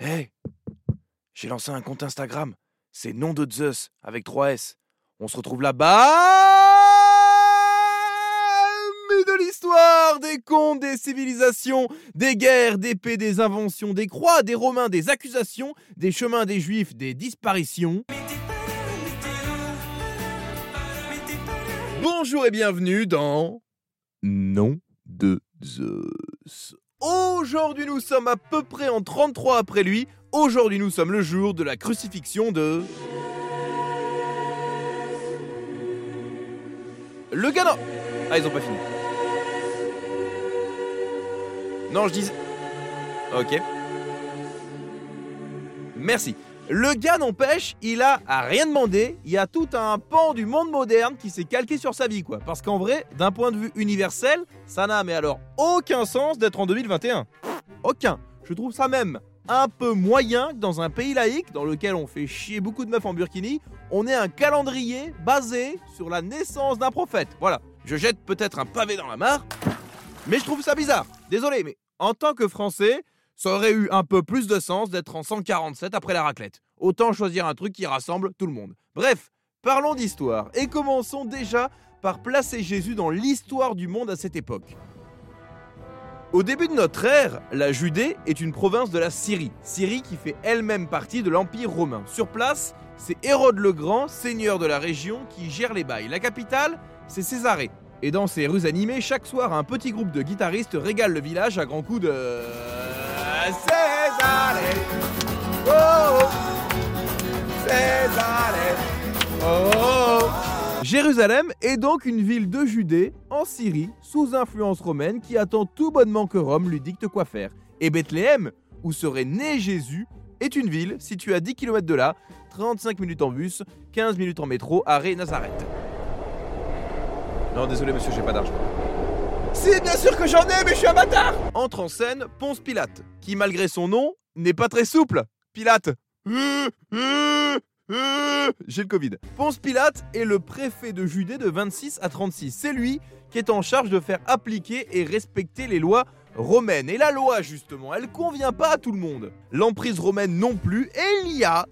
Hé J'ai lancé un compte Instagram. C'est nom de Zeus avec 3 S. On se retrouve là-bas Mais de l'histoire, des contes, des civilisations, des guerres, des paix, des inventions, des croix, des romains, des accusations, des chemins des juifs, des disparitions. Bonjour et bienvenue dans Nom de Zeus. Aujourd'hui nous sommes à peu près en 33 après lui. Aujourd'hui nous sommes le jour de la crucifixion de... Le gars Ah ils ont pas fini. Non je dis... Ok. Merci. Le gars n'empêche, il a à rien demandé, il y a tout un pan du monde moderne qui s'est calqué sur sa vie quoi. Parce qu'en vrai, d'un point de vue universel, ça n'a mais alors aucun sens d'être en 2021. Aucun. Je trouve ça même un peu moyen que dans un pays laïque dans lequel on fait chier beaucoup de meufs en burkini, on ait un calendrier basé sur la naissance d'un prophète. Voilà. Je jette peut-être un pavé dans la mare, mais je trouve ça bizarre. Désolé, mais en tant que Français, ça aurait eu un peu plus de sens d'être en 147 après la raclette. Autant choisir un truc qui rassemble tout le monde. Bref, parlons d'histoire et commençons déjà par placer Jésus dans l'histoire du monde à cette époque. Au début de notre ère, la Judée est une province de la Syrie, Syrie qui fait elle-même partie de l'Empire romain. Sur place, c'est Hérode le Grand, seigneur de la région, qui gère les bails. La capitale, c'est Césarée. Et dans ces rues animées, chaque soir, un petit groupe de guitaristes régale le village à grands coups de... Césarée Oh Césarée Oh Jérusalem est donc une ville de Judée, en Syrie, sous influence romaine, qui attend tout bonnement que Rome lui dicte quoi faire. Et Bethléem, où serait né Jésus, est une ville située à 10 km de là, 35 minutes en bus, 15 minutes en métro, arrêt Nazareth. Non, désolé monsieur, j'ai pas d'argent. Si, bien sûr que j'en ai, mais je suis un bâtard Entre en scène Ponce Pilate, qui malgré son nom, n'est pas très souple. Pilate. J'ai le Covid. Ponce Pilate est le préfet de Judée de 26 à 36. C'est lui qui est en charge de faire appliquer et respecter les lois romaines. Et la loi, justement, elle convient pas à tout le monde. L'emprise romaine non plus. Et il y a,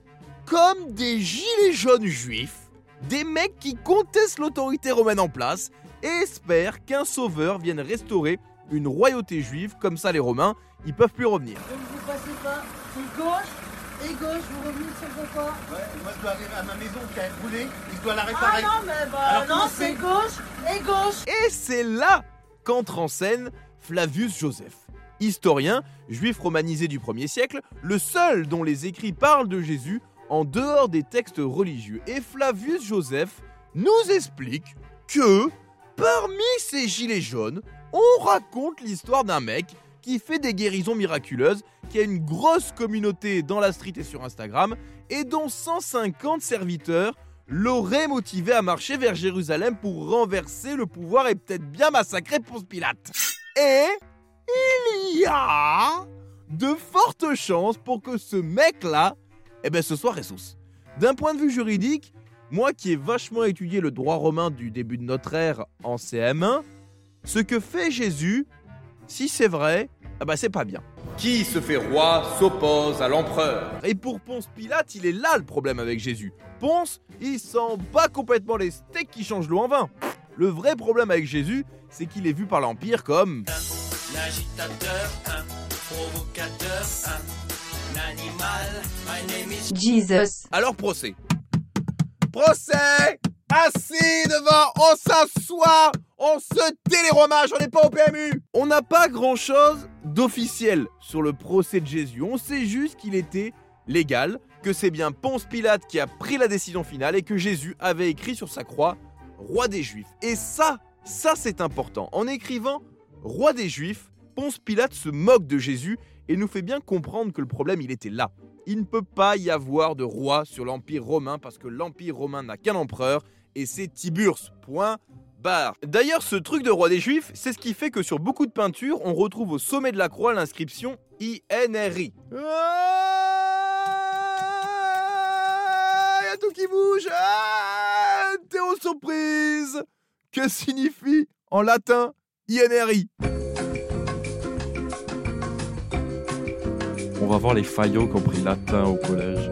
comme des gilets jaunes juifs, des mecs qui contestent l'autorité romaine en place et espèrent qu'un sauveur vienne restaurer une royauté juive. Comme ça, les Romains, ils peuvent plus revenir. Ne vous passez pas, c'est gauche et gauche, vous revenez sur vos pas. Ouais, moi je dois arriver à ma maison qui a brûlé et je dois la Ah réparer. non, mais bah Alors, non, c'est c'est gauche et gauche. Et c'est là qu'entre en scène Flavius Joseph. Historien, juif romanisé du 1er siècle, le seul dont les écrits parlent de Jésus en dehors des textes religieux. Et Flavius Joseph nous explique que parmi ces gilets jaunes, on raconte l'histoire d'un mec qui fait des guérisons miraculeuses, qui a une grosse communauté dans la street et sur Instagram, et dont 150 serviteurs l'auraient motivé à marcher vers Jérusalem pour renverser le pouvoir et peut-être bien massacrer Ponce Pilate. Et il y a de fortes chances pour que ce mec-là, eh ben ce soit ressus. D'un point de vue juridique, moi qui ai vachement étudié le droit romain du début de notre ère en CM1, ce que fait Jésus, si c'est vrai, ah bah c'est pas bien. Qui se fait roi s'oppose à l'empereur. Et pour Ponce Pilate, il est là le problème avec Jésus. Ponce, il s'en bat complètement les steaks qui changent l'eau en vin. Le vrai problème avec Jésus, c'est qu'il est vu par l'Empire comme L'agitateur, un provocateur, un animal. My name is Jesus. Alors procès. Procès Assis devant, on s'assoit, on se télérommage, on n'est pas au PMU On n'a pas grand chose d'officiel sur le procès de Jésus. On sait juste qu'il était légal, que c'est bien Ponce Pilate qui a pris la décision finale et que Jésus avait écrit sur sa croix Roi des Juifs. Et ça, ça c'est important. En écrivant Roi des Juifs, Ponce Pilate se moque de Jésus et nous fait bien comprendre que le problème il était là. Il ne peut pas y avoir de roi sur l'Empire romain parce que l'Empire romain n'a qu'un empereur et c'est Tiburce. Point. D'ailleurs, ce truc de roi des Juifs, c'est ce qui fait que sur beaucoup de peintures, on retrouve au sommet de la croix l'inscription INRI. Ah, y a tout qui bouge. Ah, Théo surprise. Que signifie en latin INRI On va voir les faillots qui ont pris latin au collège.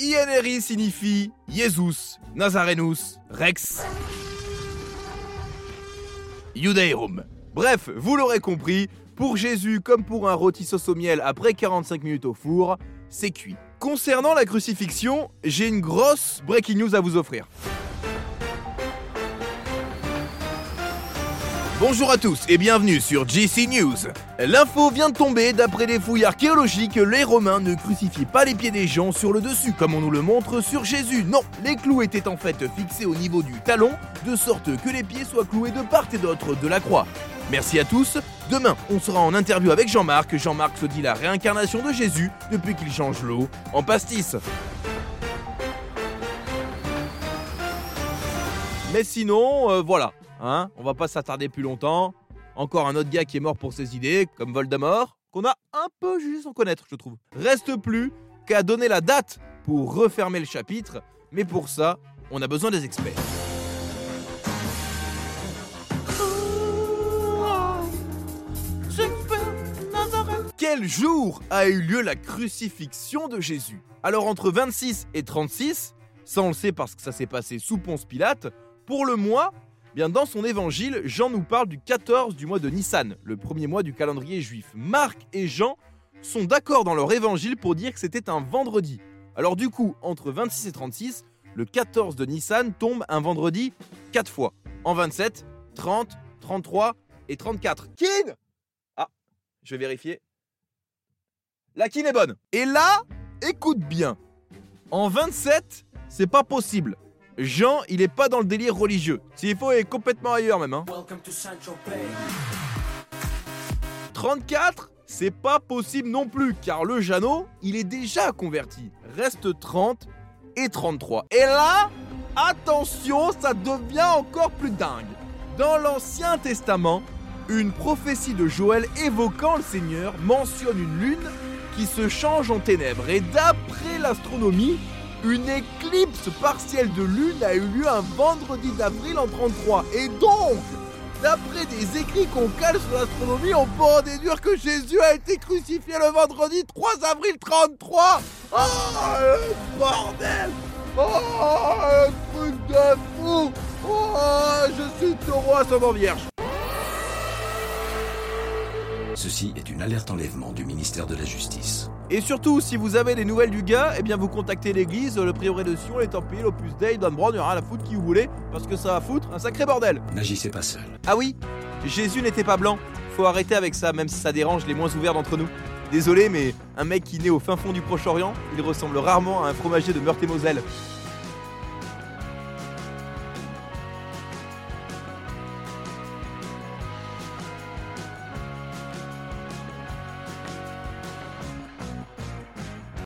INRI signifie Jesus, Nazarenus, Rex, Judaeum. Bref, vous l'aurez compris, pour Jésus comme pour un rôti sauce au miel après 45 minutes au four, c'est cuit. Concernant la crucifixion, j'ai une grosse breaking news à vous offrir. Bonjour à tous et bienvenue sur GC News. L'info vient de tomber, d'après les fouilles archéologiques, les Romains ne crucifiaient pas les pieds des gens sur le dessus comme on nous le montre sur Jésus. Non, les clous étaient en fait fixés au niveau du talon, de sorte que les pieds soient cloués de part et d'autre de la croix. Merci à tous. Demain, on sera en interview avec Jean-Marc. Jean-Marc se dit la réincarnation de Jésus depuis qu'il change l'eau en pastis. Mais sinon, euh, voilà. Hein on va pas s'attarder plus longtemps. Encore un autre gars qui est mort pour ses idées, comme Voldemort, qu'on a un peu jugé sans connaître, je trouve. Reste plus qu'à donner la date pour refermer le chapitre, mais pour ça, on a besoin des experts. Quel jour a eu lieu la crucifixion de Jésus? Alors entre 26 et 36, ça on le sait parce que ça s'est passé sous Ponce Pilate, pour le mois, bien dans son évangile, Jean nous parle du 14 du mois de Nissan, le premier mois du calendrier juif. Marc et Jean sont d'accord dans leur évangile pour dire que c'était un vendredi. Alors du coup, entre 26 et 36, le 14 de Nissan tombe un vendredi 4 fois. En 27, 30, 33 et 34. Kin Ah, je vais vérifier. La kin est bonne. Et là, écoute bien. En 27, c'est pas possible. Jean, il est pas dans le délire religieux. S'il faut, il est complètement ailleurs même. Hein. Welcome to Central Bay. 34, c'est pas possible non plus, car le Jeannot, il est déjà converti. Reste 30 et 33. Et là, attention, ça devient encore plus dingue. Dans l'Ancien Testament, une prophétie de Joël évoquant le Seigneur mentionne une lune qui se change en ténèbres. Et d'après l'astronomie, une éclipse partielle de lune a eu lieu un vendredi d'avril en 33. Et donc, d'après des écrits qu'on cale sur l'astronomie, on peut en déduire que Jésus a été crucifié le vendredi 3 avril 33. Oh, le bordel Oh, le truc de fou Oh, je suis taureau ascendant vierge. Ceci est une alerte enlèvement du ministère de la Justice. Et surtout, si vous avez des nouvelles du gars, eh bien vous contactez l'église, le prieuré de Sion, les Templiers, l'Opus Dei, Don Brown, il y aura la foutre qui vous voulez, parce que ça va foutre un sacré bordel. N'agissez pas seul. Ah oui, Jésus n'était pas blanc. Faut arrêter avec ça, même si ça dérange les moins ouverts d'entre nous. Désolé, mais un mec qui naît au fin fond du Proche-Orient, il ressemble rarement à un fromager de Meurthe et Moselle.